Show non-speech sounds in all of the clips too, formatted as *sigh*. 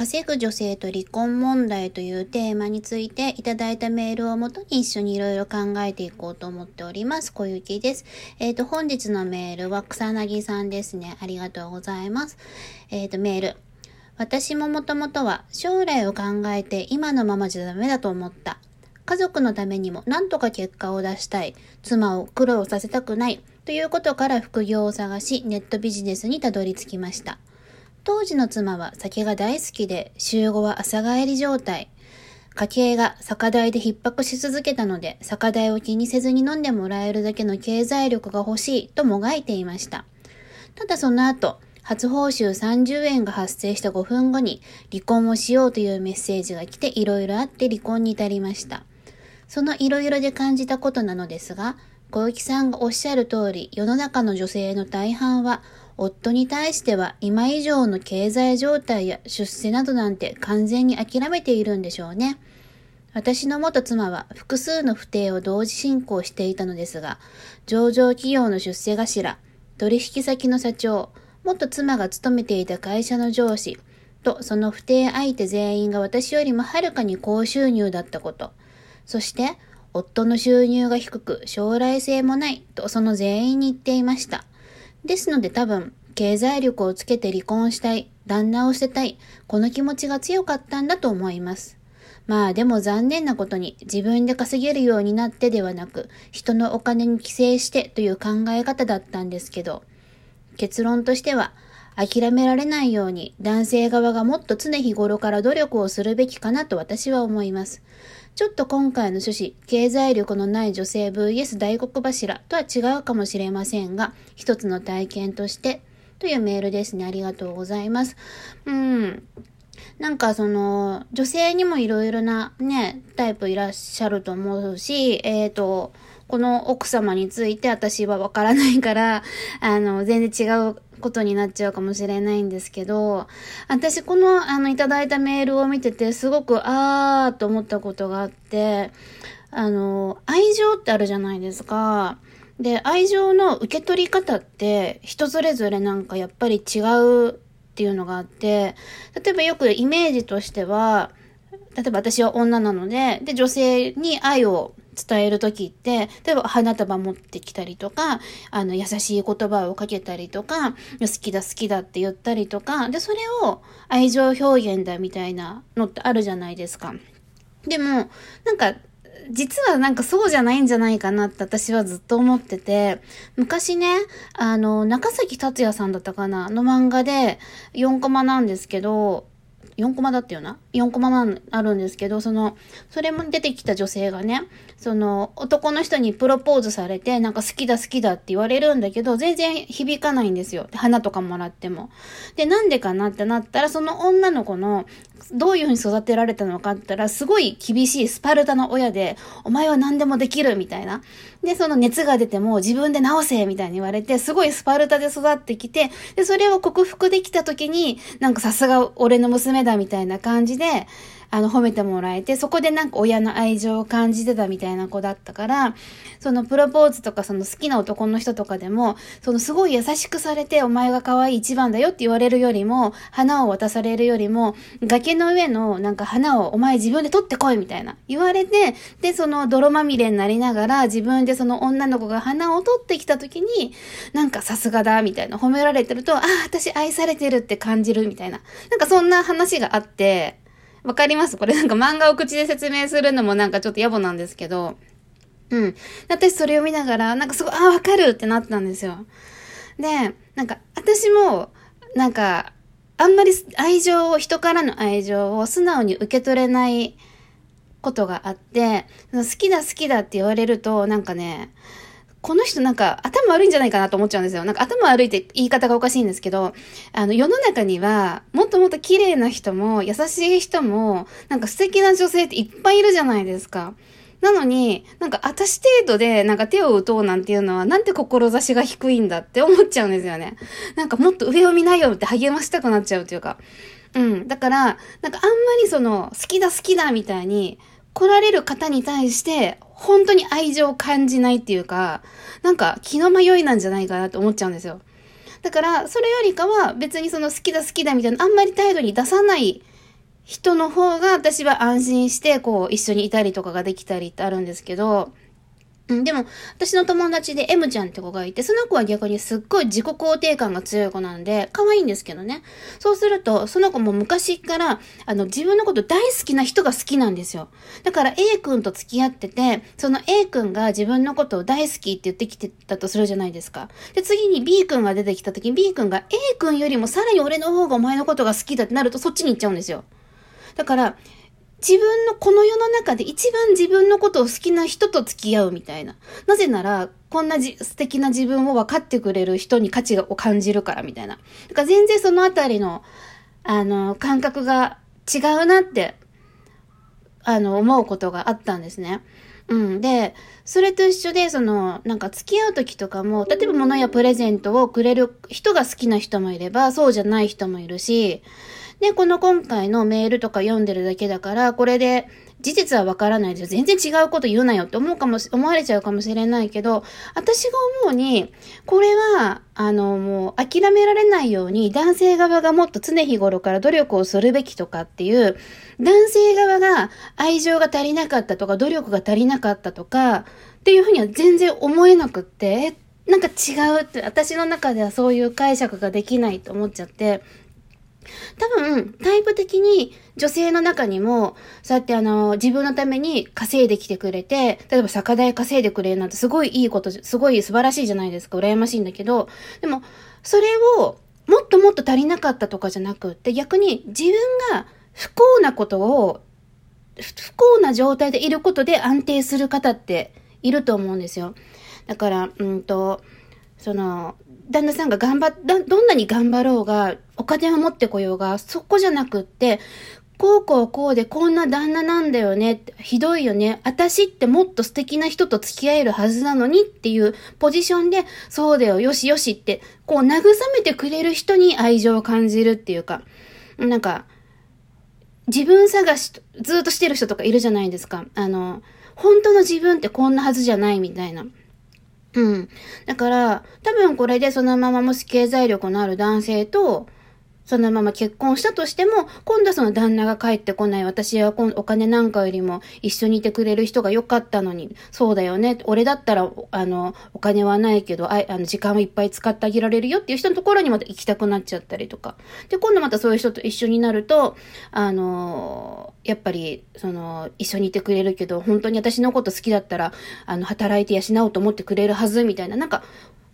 稼ぐ女性と離婚問題というテーマについていただいたメールをもとに一緒にいろいろ考えていこうと思っております。小雪です。えっ、ー、と、本日のメールは草薙さんですね。ありがとうございます。えっ、ー、と、メール。私ももともとは将来を考えて今のままじゃダメだと思った。家族のためにも何とか結果を出したい。妻を苦労させたくない。ということから副業を探し、ネットビジネスにたどり着きました。当時の妻は酒が大好きで、週後は朝帰り状態。家計が酒代で逼迫し続けたので、酒代を気にせずに飲んでもらえるだけの経済力が欲しいともがいていました。ただその後、初報酬30円が発生した5分後に離婚をしようというメッセージが来ていろいろあって離婚に至りました。そのいろいろで感じたことなのですが、小雪さんがおっしゃる通り、世の中の女性の大半は夫に対しては今以上の経済状態や出世などなんて完全に諦めているんでしょうね。私の元妻は複数の不定を同時進行していたのですが、上場企業の出世頭、取引先の社長、元妻が勤めていた会社の上司、とその不定相手全員が私よりもはるかに高収入だったこと、そして夫の収入が低く将来性もないとその全員に言っていました。ですので多分、経済力をつけて離婚したい、旦那を捨てたい、この気持ちが強かったんだと思います。まあでも残念なことに自分で稼げるようになってではなく、人のお金に寄生してという考え方だったんですけど、結論としては、諦められないように男性側がもっと常日頃から努力をするべきかなと私は思います。ちょっと今回の趣旨、経済力のない女性 VS 大黒柱とは違うかもしれませんが、一つの体験としてというメールですね。ありがとうございます。うん。なんかその、女性にもいろいろなね、タイプいらっしゃると思うし、えっ、ー、と、この奥様について私はわからないから、あの、全然違うことになっちゃうかもしれないんですけど、私この、あの、いただいたメールを見てて、すごく、あーと思ったことがあって、あの、愛情ってあるじゃないですか。で、愛情の受け取り方って、人それぞれなんかやっぱり違うっていうのがあって、例えばよくイメージとしては、例えば私は女なので、で、女性に愛を伝えるときって、例えば花束持ってきたりとか、あの、優しい言葉をかけたりとか、好きだ好きだって言ったりとか、で、それを愛情表現だみたいなのってあるじゃないですか。でも、なんか、実はなんかそうじゃないんじゃないかなって私はずっと思ってて、昔ね、あの、中崎達也さんだったかなの漫画で4コマなんですけど、4コマだったよな ?4 コマあるんですけど、その、それも出てきた女性がね、その、男の人にプロポーズされて、なんか好きだ好きだって言われるんだけど、全然響かないんですよ。花とかもらっても。で、なんでかなってなったら、その女の子の、どういうふうに育てられたのかって言ったら、すごい厳しいスパルタの親で、お前は何でもできるみたいな。で、その熱が出ても自分で治せみたいに言われて、すごいスパルタで育ってきて、で、それを克服できた時に、なんかさすが俺の娘だみたいな感じで、あの、褒めてもらえて、そこでなんか親の愛情を感じてたみたいな子だったから、そのプロポーズとかその好きな男の人とかでも、そのすごい優しくされて、お前が可愛い一番だよって言われるよりも、花を渡されるよりも、崖の上のなんか花をお前自分で取ってこいみたいな言われて、で、その泥まみれになりながら、自分でその女の子が花を取ってきた時に、なんかさすがだみたいな褒められてると、ああ、私愛されてるって感じるみたいな。なんかそんな話があって、わかりますこれなんか漫画を口で説明するのもなんかちょっと野暮なんですけど、うん。私それを見ながら、なんかすごい、ああ、わかるってなったんですよ。で、なんか私も、なんか、あんまり愛情を、人からの愛情を素直に受け取れないことがあって、好きだ好きだって言われると、なんかね、この人なんか頭悪いんじゃないかなと思っちゃうんですよ。なんか頭悪いって言い方がおかしいんですけど、あの世の中にはもっともっと綺麗な人も優しい人もなんか素敵な女性っていっぱいいるじゃないですか。なのに、なんか私程度でなんか手を打とうなんていうのはなんて志が低いんだって思っちゃうんですよね。なんかもっと上を見ないよって励ましたくなっちゃうというか。うん。だから、なんかあんまりその好きだ好きだみたいに来られる方に対して本当に愛情を感じないっていうか、なんか気の迷いなんじゃないかなって思っちゃうんですよ。だから、それよりかは別にその好きだ好きだみたいなあんまり態度に出さない人の方が私は安心して、こう、一緒にいたりとかができたりってあるんですけど、うん、でも、私の友達で M ちゃんって子がいて、その子は逆にすっごい自己肯定感が強い子なんで、可愛いんですけどね。そうすると、その子も昔から、あの、自分のこと大好きな人が好きなんですよ。だから A 君と付き合ってて、その A 君が自分のことを大好きって言ってきてたとするじゃないですか。で、次に B 君が出てきた時に B 君が A 君よりもさらに俺の方がお前のことが好きだってなるとそっちに行っちゃうんですよ。だから、自分のこの世の中で一番自分のことを好きな人と付き合うみたいな。なぜなら、こんなじ素敵な自分を分かってくれる人に価値を感じるからみたいな。だから全然そのあたりの、あの、感覚が違うなって、あの、思うことがあったんですね。うん。で、それと一緒で、その、なんか付き合う時とかも、例えば物やプレゼントをくれる人が好きな人もいれば、そうじゃない人もいるし、で、この今回のメールとか読んでるだけだから、これで事実はわからないですよ。全然違うこと言うなよって思うかも、思われちゃうかもしれないけど、私が思うに、これは、あの、もう諦められないように、男性側がもっと常日頃から努力をするべきとかっていう、男性側が愛情が足りなかったとか、努力が足りなかったとか、っていうふうには全然思えなくって、なんか違うって、私の中ではそういう解釈ができないと思っちゃって、多分、タイプ的に女性の中にも、そうやってあの、自分のために稼いできてくれて、例えば酒代稼いでくれるなんてすごいいいこと、すごい素晴らしいじゃないですか。羨ましいんだけど、でも、それを、もっともっと足りなかったとかじゃなくって、逆に自分が不幸なことを、不幸な状態でいることで安定する方っていると思うんですよ。だから、うんと、その、旦那さんが頑張っ、どんなに頑張ろうが、お金を持ってこようが、そこじゃなくって、こうこうこうでこんな旦那なんだよね。ひどいよね。私ってもっと素敵な人と付き合えるはずなのにっていうポジションで、そうだよ、よしよしって、こう慰めてくれる人に愛情を感じるっていうか、なんか、自分探し、ずっとしてる人とかいるじゃないですか。あの、本当の自分ってこんなはずじゃないみたいな。うん。だから、多分これでそのままもし経済力のある男性と、そのまま結婚したとしても、今度はその旦那が帰ってこない。私はお金なんかよりも一緒にいてくれる人が良かったのに、そうだよね。俺だったら、あの、お金はないけど、ああの、時間をいっぱい使ってあげられるよっていう人のところにまた行きたくなっちゃったりとか。で、今度またそういう人と一緒になると、あの、やっぱり、その、一緒にいてくれるけど、本当に私のこと好きだったら、あの、働いて養おうと思ってくれるはず、みたいな、なんか、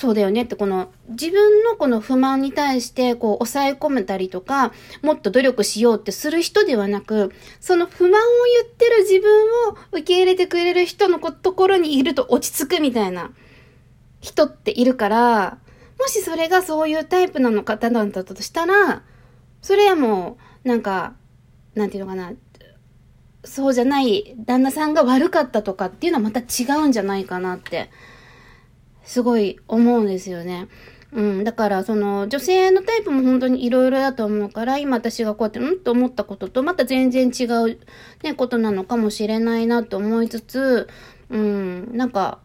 そうだよねって、この自分のこの不満に対してこう抑え込めたりとか、もっと努力しようってする人ではなく、その不満を言ってる自分を受け入れてくれる人のところにいると落ち着くみたいな人っているから、もしそれがそういうタイプなの方だったとしたら、それはもう、なんか、なんていうのかな、そうじゃない旦那さんが悪かったとかっていうのはまた違うんじゃないかなってすごい思うんですよね。うん。だから、その、女性のタイプも本当に色々だと思うから、今私がこうやって、ん？と思ったことと、また全然違う、ね、ことなのかもしれないなと思いつつ、うん、なんか、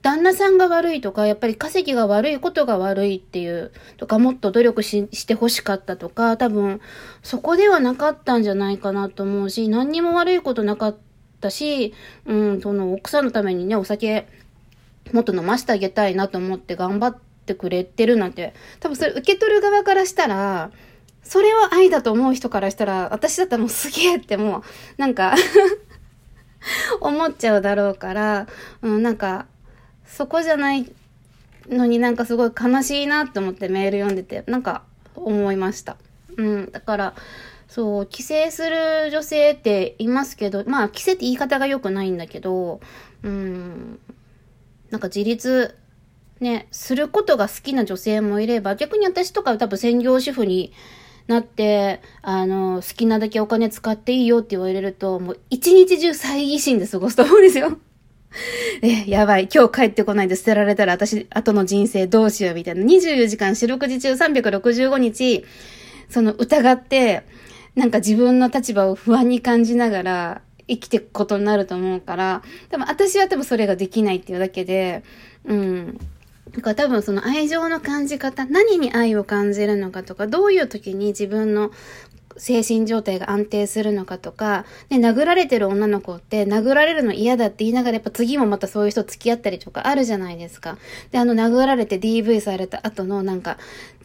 旦那さんが悪いとか、やっぱり稼ぎが悪いことが悪いっていう、とか、もっと努力しして欲しかったとか、多分、そこではなかったんじゃないかなと思うし、何にも悪いことなかったし、うん、その、奥さんのためにね、お酒もっと飲ませてあげたいなと思って頑張ってくれてるなんて、多分それ受け取る側からしたら、それを愛だと思う人からしたら、私だったらもうすげえってもう、なんか *laughs* 思っちゃうだろうから、うん、なんか、そこじゃないのになんかすごい悲しいなって思ってメール読んでて、なんか思いました。うん、だから、そう、帰省する女性っていますけど、まあ、帰省って言い方が良くないんだけど、うん、なんか自立、ね、することが好きな女性もいれば、逆に私とか多分専業主婦になって、あの、好きなだけお金使っていいよって言われると、もう一日中猜疑心で過ごすと思うんですよ。*laughs* え、やばい。今日帰ってこないで捨てられたら私、後の人生どうしようみたいな。24時間四六時中365日、その疑って、なんか自分の立場を不安に感じながら、生きていくことになると思うから、多分私は多分それができないっていうだけで、うん。だから多分その愛情の感じ方、何に愛を感じるのかとか、どういう時に自分の精神状態が安定するのかとか、で、殴られてる女の子って殴られるの嫌だって言いながらやっぱ次もまたそういう人付き合ったりとかあるじゃないですか。で、あの殴られて DV された後のなんか、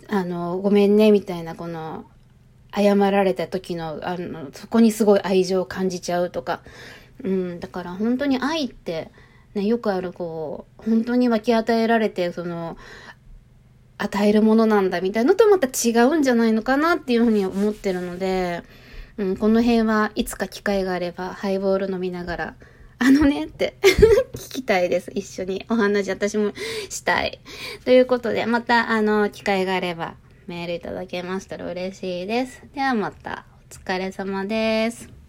あの、ごめんねみたいなこの、謝られた時の、あの、そこにすごい愛情を感じちゃうとか。うん、だから本当に愛って、ね、よくあるこう、本当に分け与えられて、その、与えるものなんだみたいなのとまた違うんじゃないのかなっていうふうに思ってるので、うん、この辺はいつか機会があればハイボール飲みながら、あのねって *laughs* 聞きたいです。一緒にお話私もしたい。ということで、またあの、機会があればメールいただけましたら嬉しいです。ではまた、お疲れ様です。